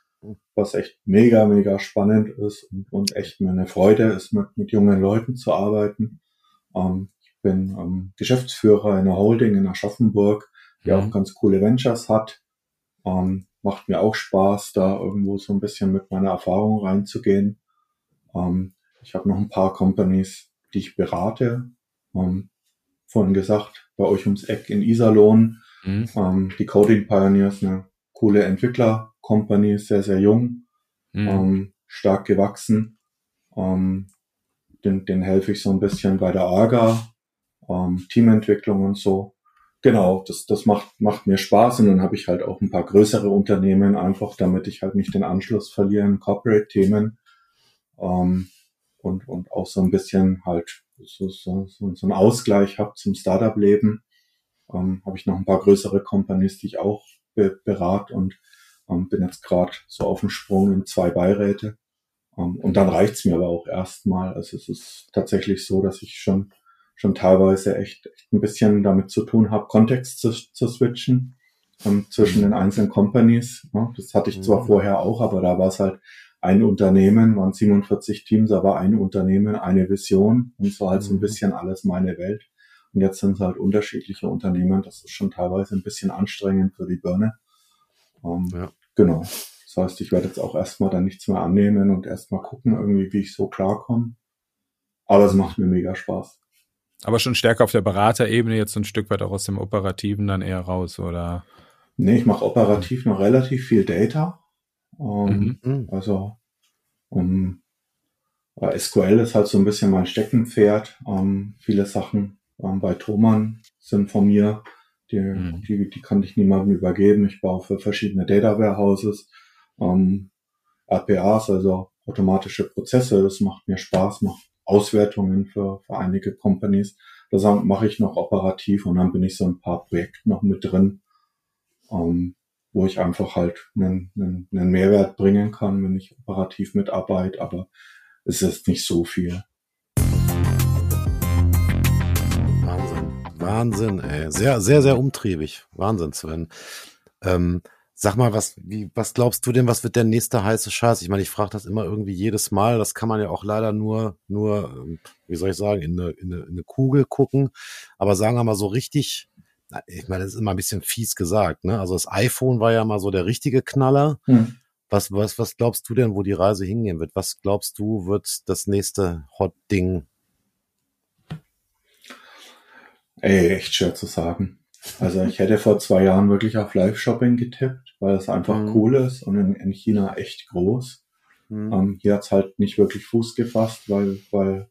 was echt mega, mega spannend ist und, und echt mir eine Freude ist, mit, mit jungen Leuten zu arbeiten. Ähm, ich bin ähm, Geschäftsführer in einer Holding in Aschaffenburg, die mhm. auch ganz coole Ventures hat. Ähm, macht mir auch Spaß, da irgendwo so ein bisschen mit meiner Erfahrung reinzugehen. Ich habe noch ein paar Companies, die ich berate. Vorhin gesagt, bei euch ums Eck in Iserlohn, mhm. die Coding Pioneers, eine coole Entwickler-Company, sehr, sehr jung, mhm. stark gewachsen. Ähm, den, den helfe ich so ein bisschen bei der AGA, ähm, Teamentwicklung und so. Genau, das, das macht, macht mir Spaß und dann habe ich halt auch ein paar größere Unternehmen, einfach damit ich halt nicht den Anschluss verliere in Corporate-Themen. Ähm, und, und auch so ein bisschen halt so, so, so, so einen Ausgleich habe zum Startup-Leben. Ähm, habe ich noch ein paar größere Companies, die ich auch be berate und ähm, bin jetzt gerade so auf dem Sprung in zwei Beiräte. Ähm, und dann reicht's mir aber auch erstmal. Also es ist tatsächlich so, dass ich schon schon teilweise echt, echt ein bisschen damit zu tun habe, Kontext zu, zu switchen ähm, zwischen den einzelnen Companies. Ja, das hatte ich zwar mhm. vorher auch, aber da war es halt ein Unternehmen, waren 47 Teams, aber ein Unternehmen, eine Vision und so halt so ein mhm. bisschen alles meine Welt. Und jetzt sind es halt unterschiedliche Unternehmen. Das ist schon teilweise ein bisschen anstrengend für die Birne. Ähm, ja. Genau. Das heißt, ich werde jetzt auch erstmal dann nichts mehr annehmen und erstmal gucken, irgendwie, wie ich so klarkomme. Aber es macht mir mega Spaß. Aber schon stärker auf der Beraterebene, jetzt ein Stück weit auch aus dem Operativen dann eher raus, oder? Nee, ich mache operativ noch relativ viel Data. Ähm, mhm. Also um, äh, SQL ist halt so ein bisschen mein Steckenpferd. Ähm, viele Sachen ähm, bei Thomann sind von mir. Die, mhm. die, die kann ich niemandem übergeben. Ich baue für verschiedene Data Warehouses, ähm, RPAs, also automatische Prozesse. Das macht mir Spaß, macht Auswertungen für, für einige Companies. Das mache ich noch operativ und dann bin ich so ein paar Projekte noch mit drin, ähm, wo ich einfach halt einen, einen, einen Mehrwert bringen kann, wenn ich operativ mitarbeite, aber es ist nicht so viel. Wahnsinn, ey. Sehr, sehr, sehr umtriebig. Wahnsinn, Sven. Ähm, sag mal, was, wie, was glaubst du denn, was wird der nächste heiße Scheiß? Ich meine, ich frage das immer irgendwie jedes Mal. Das kann man ja auch leider nur, nur, ähm, wie soll ich sagen, in eine, in eine, in eine Kugel gucken. Aber sagen wir mal so richtig, ich meine, das ist immer ein bisschen fies gesagt, ne? Also das iPhone war ja mal so der richtige Knaller. Hm. Was, was, was glaubst du denn, wo die Reise hingehen wird? Was glaubst du, wird das nächste Hot-Ding Ey, echt schwer zu sagen. Also ich hätte vor zwei Jahren wirklich auf Live-Shopping getippt, weil es einfach mhm. cool ist und in, in China echt groß. Mhm. Ähm, hier hat's halt nicht wirklich Fuß gefasst, weil, weil,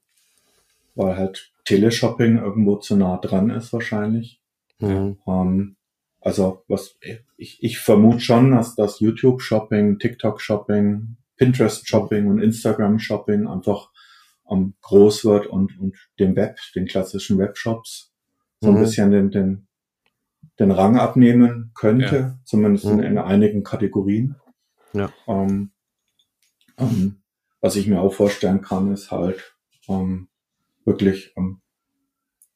weil halt Teleshopping irgendwo zu nah dran ist wahrscheinlich. Mhm. Ähm, also was ich, ich vermute schon, dass das YouTube-Shopping, TikTok-Shopping, Pinterest-Shopping und Instagram-Shopping einfach ähm, groß wird und, und dem Web, den klassischen Webshops so ein mhm. bisschen den, den, den Rang abnehmen könnte, ja. zumindest mhm. in, in, einigen Kategorien. Ja. Ähm, ähm, was ich mir auch vorstellen kann, ist halt ähm, wirklich ähm,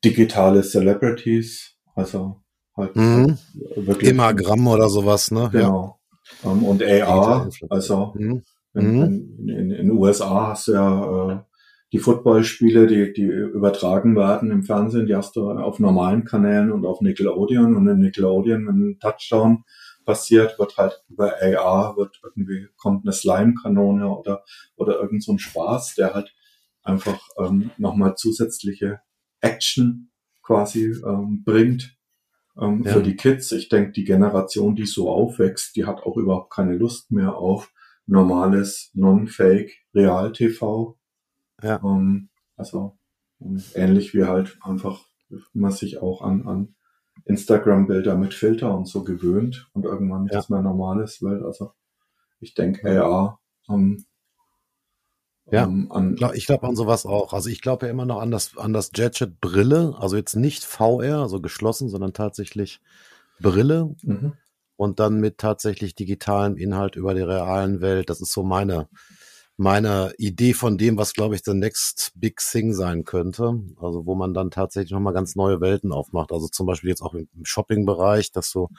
digitale Celebrities, also halt mhm. wirklich Imagramm oder sowas, ne? Genau. Ja. Ähm, und AR, also mhm. in, mhm. in, in, in, den USA hast du ja äh, die Footballspiele, die, die übertragen werden im Fernsehen, die hast du auf normalen Kanälen und auf Nickelodeon. Und in Nickelodeon, wenn ein Touchdown passiert, wird halt über AR, wird irgendwie, kommt eine Slime-Kanone oder, oder irgend so ein Spaß, der halt einfach ähm, nochmal zusätzliche Action quasi ähm, bringt ähm, ja. für die Kids. Ich denke, die Generation, die so aufwächst, die hat auch überhaupt keine Lust mehr auf normales, non-fake Real-TV ja. Ähm, also ähm, ähnlich wie halt einfach man sich auch an, an Instagram-Bilder mit Filter und so gewöhnt und irgendwann ja. nichts mehr Normales will. Also ich denke AR um, ja, um, an, ich glaube an sowas auch. Also ich glaube ja immer noch an das, an das Gadget Brille, also jetzt nicht VR, also geschlossen, sondern tatsächlich Brille mhm. und dann mit tatsächlich digitalem Inhalt über die realen Welt. Das ist so meine, meiner Idee von dem, was, glaube ich, the next big thing sein könnte. Also wo man dann tatsächlich nochmal ganz neue Welten aufmacht. Also zum Beispiel jetzt auch im Shopping-Bereich, dass du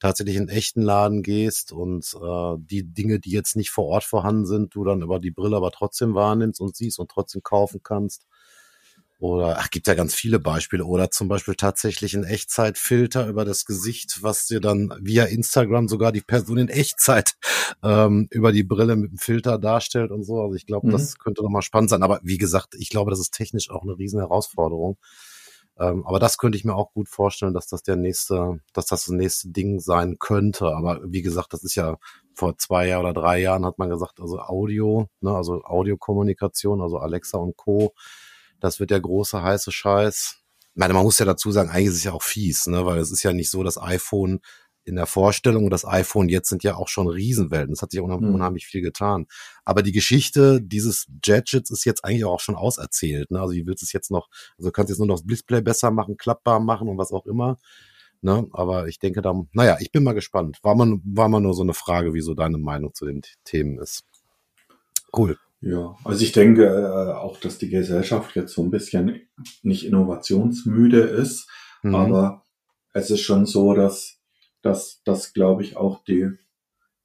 tatsächlich in echten Laden gehst und äh, die Dinge, die jetzt nicht vor Ort vorhanden sind, du dann über die Brille aber trotzdem wahrnimmst und siehst und trotzdem kaufen kannst. Oder, ach, gibt ja ganz viele Beispiele. Oder zum Beispiel tatsächlich ein Echtzeitfilter über das Gesicht, was dir dann via Instagram sogar die Person in Echtzeit ähm, über die Brille mit dem Filter darstellt und so. Also ich glaube, mhm. das könnte nochmal spannend sein. Aber wie gesagt, ich glaube, das ist technisch auch eine riesen Herausforderung. Ähm, aber das könnte ich mir auch gut vorstellen, dass das der nächste, dass das das nächste Ding sein könnte. Aber wie gesagt, das ist ja vor zwei Jahren oder drei Jahren hat man gesagt, also Audio, ne, also Audiokommunikation, also Alexa und Co das wird der große heiße Scheiß. Ich meine, man muss ja dazu sagen, eigentlich ist es ja auch fies, ne? weil es ist ja nicht so, das iPhone in der Vorstellung und das iPhone jetzt sind ja auch schon Riesenwelten. Es hat sich unheimlich, mhm. unheimlich viel getan. Aber die Geschichte dieses Gadgets ist jetzt eigentlich auch schon auserzählt. Ne? Also wie willst du es jetzt noch, also du kannst jetzt nur noch das Display besser machen, klappbar machen und was auch immer. Ne? Aber ich denke da, naja, ich bin mal gespannt. War mal, war mal nur so eine Frage, wie so deine Meinung zu den Themen ist. Cool. Ja, also ich denke äh, auch, dass die Gesellschaft jetzt so ein bisschen nicht innovationsmüde ist, mhm. aber es ist schon so, dass, dass, dass glaube ich, auch die,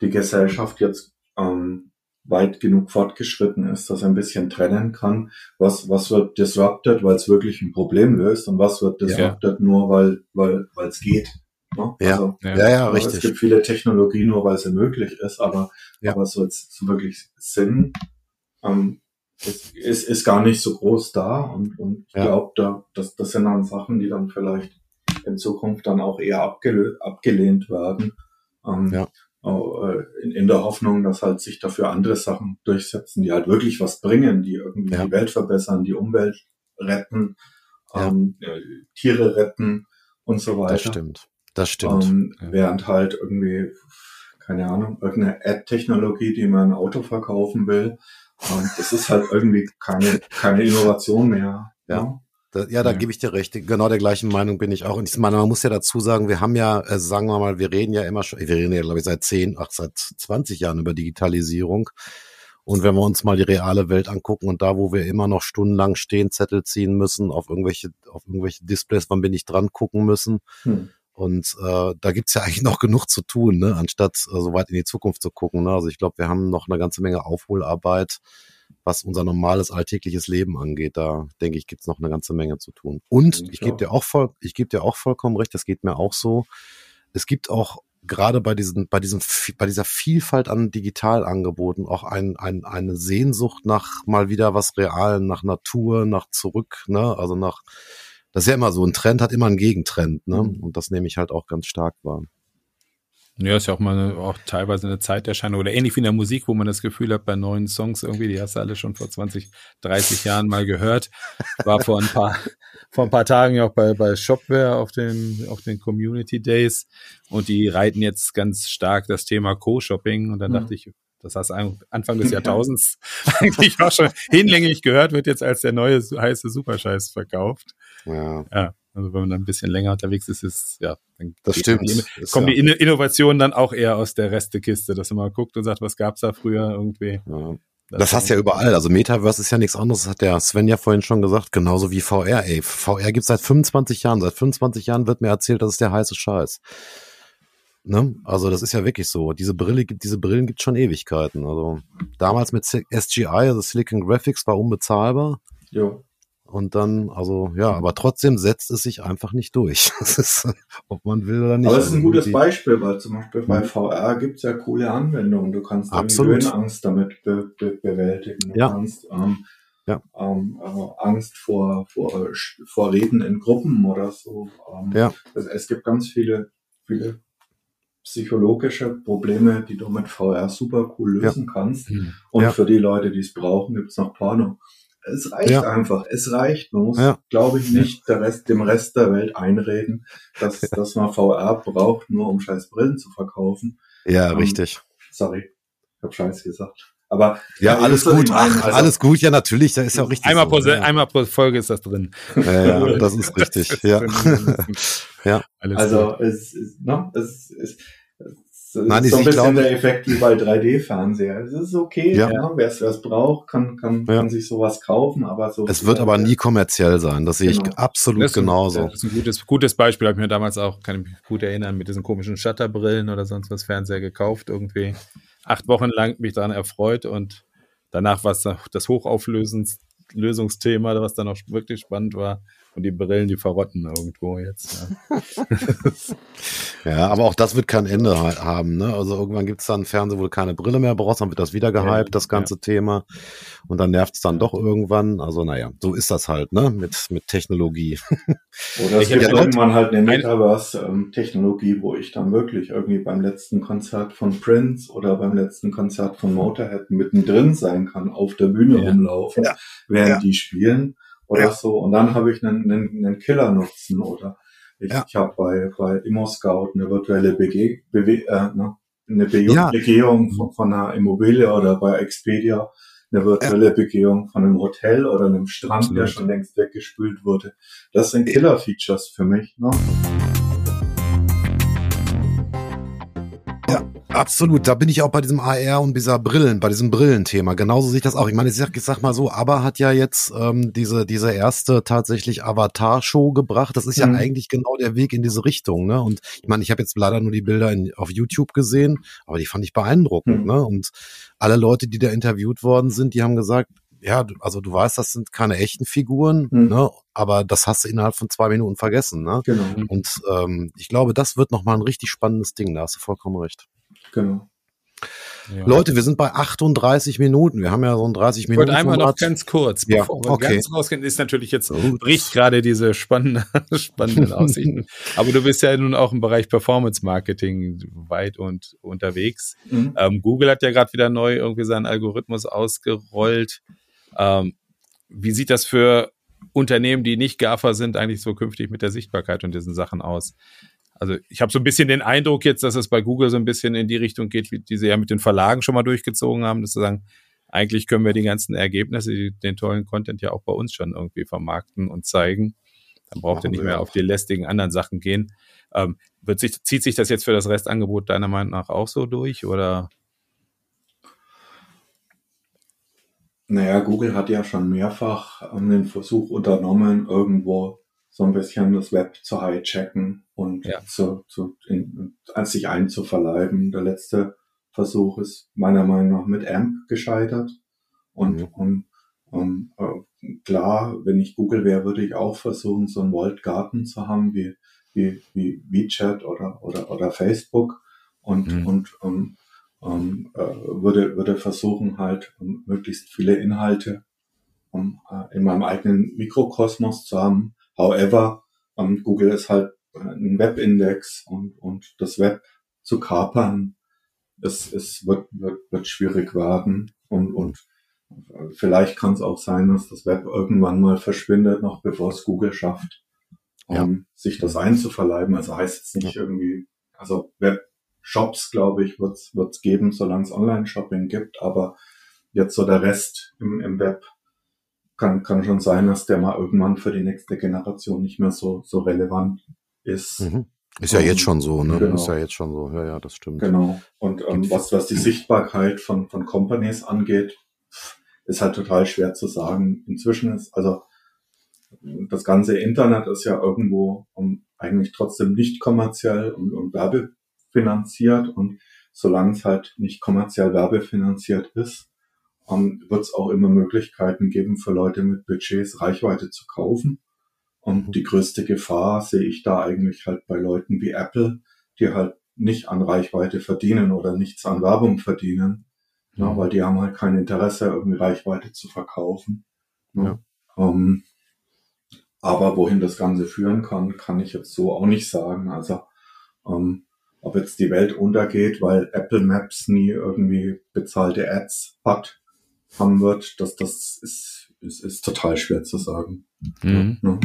die Gesellschaft jetzt ähm, weit genug fortgeschritten ist, dass ein bisschen trennen kann, was, was wird disrupted, weil es wirklich ein Problem löst und was wird disrupted ja. nur, weil weil weil es geht. Ne? Ja. Also, ja, ja, ja, richtig. Es gibt viele Technologien nur, weil sie möglich ist, aber, ja. aber so jetzt wirklich Sinn ähm, ist, ist, ist gar nicht so groß da und, und ich ja. glaube, da, das, das sind dann Sachen, die dann vielleicht in Zukunft dann auch eher abgelehnt, abgelehnt werden. Ähm, ja. Äh, in, in der Hoffnung, dass halt sich dafür andere Sachen durchsetzen, die halt wirklich was bringen, die irgendwie ja. die Welt verbessern, die Umwelt retten, ähm, äh, Tiere retten und so weiter. Das stimmt. Das stimmt. Ähm, während halt irgendwie, keine Ahnung, irgendeine Ad-Technologie, die man ein Auto verkaufen will, ähm, das ist halt irgendwie keine, keine Innovation mehr. Ja. ja. Da, ja, da ja. gebe ich dir recht. Genau der gleichen Meinung bin ich auch. Und ich meine, man muss ja dazu sagen, wir haben ja, äh, sagen wir mal, wir reden ja immer schon, wir reden ja, glaube ich, seit zehn, ach, seit 20 Jahren über Digitalisierung. Und wenn wir uns mal die reale Welt angucken und da, wo wir immer noch stundenlang stehen, Zettel ziehen müssen, auf irgendwelche, auf irgendwelche Displays, wann bin ich dran gucken müssen. Hm. Und äh, da gibt's ja eigentlich noch genug zu tun, ne? anstatt äh, so weit in die Zukunft zu gucken. Ne? Also ich glaube, wir haben noch eine ganze Menge Aufholarbeit was unser normales alltägliches Leben angeht. Da denke ich, gibt's noch eine ganze Menge zu tun. Und ich, gebe dir auch voll, ich gebe dir auch vollkommen recht, das geht mir auch so. Es gibt auch gerade bei diesen, bei diesem, bei dieser Vielfalt an Digitalangeboten auch ein, ein, eine Sehnsucht nach mal wieder was Realen, nach Natur, nach zurück, ne, also nach, das ist ja immer so, ein Trend hat immer einen Gegentrend, ne, mhm. und das nehme ich halt auch ganz stark wahr. Ja, ist ja auch mal eine, auch teilweise eine Zeiterscheinung oder ähnlich wie in der Musik, wo man das Gefühl hat, bei neuen Songs irgendwie, die hast du alle schon vor 20, 30 Jahren mal gehört. War vor ein paar, vor ein paar Tagen ja auch bei, bei Shopware auf den, auf den Community Days und die reiten jetzt ganz stark das Thema Co-Shopping und dann mhm. dachte ich, das heißt Anfang des Jahrtausends eigentlich auch schon hinlänglich gehört, wird jetzt als der neue heiße Superscheiß verkauft. Ja. ja. Also wenn man dann ein bisschen länger unterwegs ist, ist ja, dann das stimmt. Die, kommen ja. die Innovationen dann auch eher aus der Restekiste, dass man mal guckt und sagt, was gab's da früher irgendwie. Ja. Das, das hast ja überall. Also Metaverse ist ja nichts anderes, das hat der Sven ja vorhin schon gesagt, genauso wie VR. Ey, VR gibt's seit 25 Jahren. Seit 25 Jahren wird mir erzählt, das ist der heiße Scheiß. Ne? Also das ist ja wirklich so. Diese Brille gibt, diese Brillen gibt schon Ewigkeiten. Also damals mit SGI, also Silicon Graphics, war unbezahlbar. Jo. Und dann, also ja, aber trotzdem setzt es sich einfach nicht durch. Das ist, ob man will oder nicht. Aber es ist ein gutes Beispiel, weil zum Beispiel bei VR gibt's ja coole Anwendungen. Du kannst Absolut. Höhenangst damit be be bewältigen. Du ja. kannst ähm, ja. ähm, äh, Angst vor, vor, vor Reden in Gruppen oder so. Ähm, ja. es, es gibt ganz viele, viele psychologische Probleme, die du mit VR super cool lösen ja. kannst. Mhm. Und ja. für die Leute, die es brauchen, gibt's noch Porno. Es reicht ja. einfach. Es reicht. Man muss, ja. glaube ich, nicht der Rest, dem Rest der Welt einreden, dass, ja. dass man VR braucht, nur um scheiß Brillen zu verkaufen. Ja, ähm, richtig. Sorry. Ich habe scheiß gesagt. Aber ja, alles gut, ach, also, alles gut, ja natürlich, da ist ja auch richtig. Einmal, so, pro, ja. einmal pro Folge ist das drin. Ja, ja das ist richtig. ja. ja. Also es, ist, ne, es, es, Nein, ist so ein bisschen glaub, der Effekt wie bei 3D-Fernseher. Es ist okay, ja. ja wer es braucht, kann, kann, ja. kann sich sowas kaufen, aber so. Es wird aber nie kommerziell sein, das sehe genau. ich absolut das genauso. Ein, das ist ein gutes, gutes Beispiel, habe ich mir damals auch, kann ich mich gut erinnern, mit diesen komischen Shutterbrillen oder sonst was Fernseher gekauft, irgendwie acht Wochen lang mich daran erfreut und danach war es das Hochauflösungsthema, was dann auch wirklich spannend war. Und die Brillen, die verrotten irgendwo jetzt. Ja, ja aber auch das wird kein Ende haben. Ne? Also irgendwann gibt es dann einen Fernseher, wo du keine Brille mehr brauchst, dann wird das wieder gehypt, ja, das ganze ja. Thema. Und dann nervt es dann doch irgendwann. Also naja, so ist das halt, ne? Mit, mit Technologie. Oder es gibt ja irgendwann halt eine Metaverse-Technologie, wo ich dann wirklich irgendwie beim letzten Konzert von Prince oder beim letzten Konzert von Motorhead mittendrin sein kann, auf der Bühne rumlaufen, während die spielen oder ja. so. Und dann habe ich einen, einen, einen Killer-Nutzen oder ich, ja. ich habe bei, bei ImmoScout eine virtuelle Bege Bewe äh, ne, eine Be ja. Begehung von, von, einer Immobilie oder bei Expedia eine virtuelle ja. Begehung von einem Hotel oder einem Strand, Absolut. der schon längst weggespült wurde. Das sind Killer-Features für mich. Ne? Absolut, da bin ich auch bei diesem AR und dieser Brillen, bei diesem Brillenthema. Genauso sehe ich das auch. Ich meine, ich sag, ich sag mal so, aber hat ja jetzt ähm, diese diese erste tatsächlich Avatar-Show gebracht. Das ist ja mhm. eigentlich genau der Weg in diese Richtung. Ne? Und ich meine, ich habe jetzt leider nur die Bilder in, auf YouTube gesehen, aber die fand ich beeindruckend. Mhm. Ne? Und alle Leute, die da interviewt worden sind, die haben gesagt, ja, also du weißt, das sind keine echten Figuren, mhm. ne? aber das hast du innerhalb von zwei Minuten vergessen. Ne? Genau. Und ähm, ich glaube, das wird nochmal ein richtig spannendes Ding, da hast du vollkommen recht. Genau. Ja. Leute, wir sind bei 38 Minuten. Wir haben ja so ein 30 Minuten. Wollte einmal noch ganz kurz, ja, bevor wir okay. ganz rausgehen, ist natürlich jetzt bricht gerade diese spannende, spannenden Aussichten. Aber du bist ja nun auch im Bereich Performance Marketing weit und unterwegs. Mhm. Ähm, Google hat ja gerade wieder neu irgendwie seinen Algorithmus ausgerollt. Ähm, wie sieht das für Unternehmen, die nicht GAFA sind, eigentlich so künftig mit der Sichtbarkeit und diesen Sachen aus? Also ich habe so ein bisschen den Eindruck jetzt, dass es bei Google so ein bisschen in die Richtung geht, wie die sie ja mit den Verlagen schon mal durchgezogen haben, dass sie sagen, eigentlich können wir die ganzen Ergebnisse, den tollen Content ja auch bei uns schon irgendwie vermarkten und zeigen. Dann braucht ihr nicht mehr auf die lästigen anderen Sachen gehen. Ähm, wird sich, zieht sich das jetzt für das Restangebot deiner Meinung nach auch so durch oder? Naja, Google hat ja schon mehrfach ähm, den Versuch unternommen, irgendwo so ein bisschen das Web zu hijacken und ja. zu, zu in, als sich einzuverleiben. Der letzte Versuch ist meiner Meinung nach mit AMP gescheitert. Und, mhm. und, und äh, klar, wenn ich Google wäre, würde ich auch versuchen, so einen Walled Garden zu haben wie, wie, wie WeChat oder, oder, oder Facebook und, mhm. und um, um, äh, würde, würde versuchen, halt um, möglichst viele Inhalte um, äh, in meinem eigenen Mikrokosmos zu haben, However, ähm, Google ist halt ein Webindex und, und das Web zu kapern, es, es wird, wird, wird schwierig werden und, und vielleicht kann es auch sein, dass das Web irgendwann mal verschwindet, noch bevor es Google schafft, um ja. sich das einzuverleiben. Also heißt es nicht irgendwie, also Webshops, glaube ich, wird es geben, solange es Online-Shopping gibt, aber jetzt so der Rest im, im Web kann, kann schon sein, dass der mal irgendwann für die nächste Generation nicht mehr so, so relevant ist. Mhm. Ist ja um, jetzt schon so, ne? Genau. Ist ja jetzt schon so. Ja, ja, das stimmt. Genau. Und ähm, was, was die Sichtbarkeit von, von Companies angeht, ist halt total schwer zu sagen. Inzwischen ist, also das ganze Internet ist ja irgendwo um, eigentlich trotzdem nicht kommerziell und, und werbefinanziert. Und solange es halt nicht kommerziell werbefinanziert ist, um, wird es auch immer Möglichkeiten geben für Leute mit Budgets Reichweite zu kaufen. Und mhm. die größte Gefahr sehe ich da eigentlich halt bei Leuten wie Apple, die halt nicht an Reichweite verdienen oder nichts an Werbung verdienen, mhm. ja, weil die haben halt kein Interesse, irgendwie Reichweite zu verkaufen. Ja. Um, ähm, aber wohin das Ganze führen kann, kann ich jetzt so auch nicht sagen. Also um, ähm, ob jetzt die Welt untergeht, weil Apple Maps nie irgendwie bezahlte Ads hat, haben wird, dass das ist, ist, ist total schwer zu sagen. Mhm. Ja.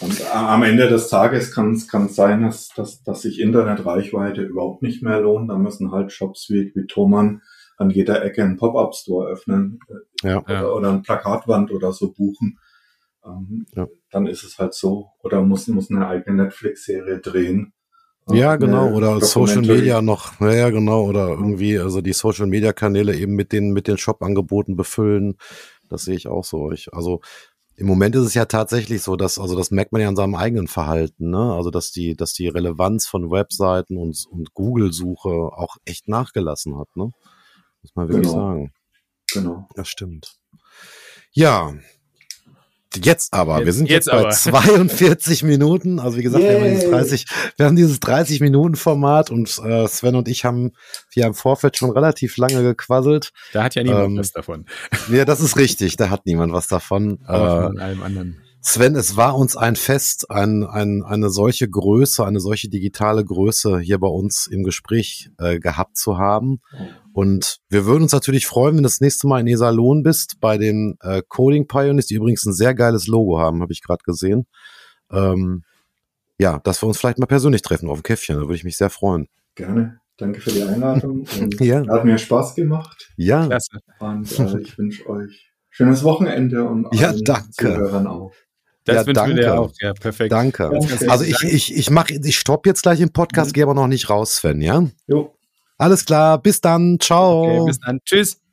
Und am Ende des Tages kann es kann sein, dass, dass, dass sich Internetreichweite überhaupt nicht mehr lohnt. Da müssen halt Shops wie, wie Thomann an jeder Ecke einen Pop-up-Store öffnen äh, ja. Oder, oder eine Plakatwand oder so buchen. Ähm, ja. Dann ist es halt so. Oder muss, muss eine eigene Netflix-Serie drehen. Ja, genau, oder Social Media noch, ja, genau, oder irgendwie, also die Social Media Kanäle eben mit den, mit den Shop-Angeboten befüllen. Das sehe ich auch so. Ich, also, im Moment ist es ja tatsächlich so, dass, also das merkt man ja an seinem eigenen Verhalten, ne? Also, dass die, dass die Relevanz von Webseiten und, und Google-Suche auch echt nachgelassen hat, ne? Muss man wirklich genau. sagen. Genau. Das stimmt. Ja, Jetzt aber, jetzt, wir sind jetzt, jetzt bei 42 Minuten. Also wie gesagt, wir haben, dieses 30, wir haben dieses 30 Minuten Format und äh, Sven und ich haben wir im Vorfeld schon relativ lange gequasselt. Da hat ja niemand ähm, was davon. Ja, das ist richtig. Da hat niemand was davon. Aber von äh, allem anderen. Sven, es war uns ein Fest, ein, ein, eine solche Größe, eine solche digitale Größe hier bei uns im Gespräch äh, gehabt zu haben. Und wir würden uns natürlich freuen, wenn du das nächste Mal in Iserlohn bist, bei den äh, Coding Pioneers, die übrigens ein sehr geiles Logo haben, habe ich gerade gesehen. Ähm, ja, dass wir uns vielleicht mal persönlich treffen auf dem Käffchen, da würde ich mich sehr freuen. Gerne. Danke für die Einladung. ja. Hat mir Spaß gemacht. Ja. Klasse. Und äh, ich wünsche euch schönes Wochenende und ja, danke. Zuhörern auch. Das ja, wünschen dir auch. Ja, perfekt. Danke. Also ich, ich, ich mache, ich stopp jetzt gleich im Podcast, mhm. gehe aber noch nicht raus, Sven, ja? Jo. Alles klar, bis dann. Ciao. Okay, bis dann. Tschüss.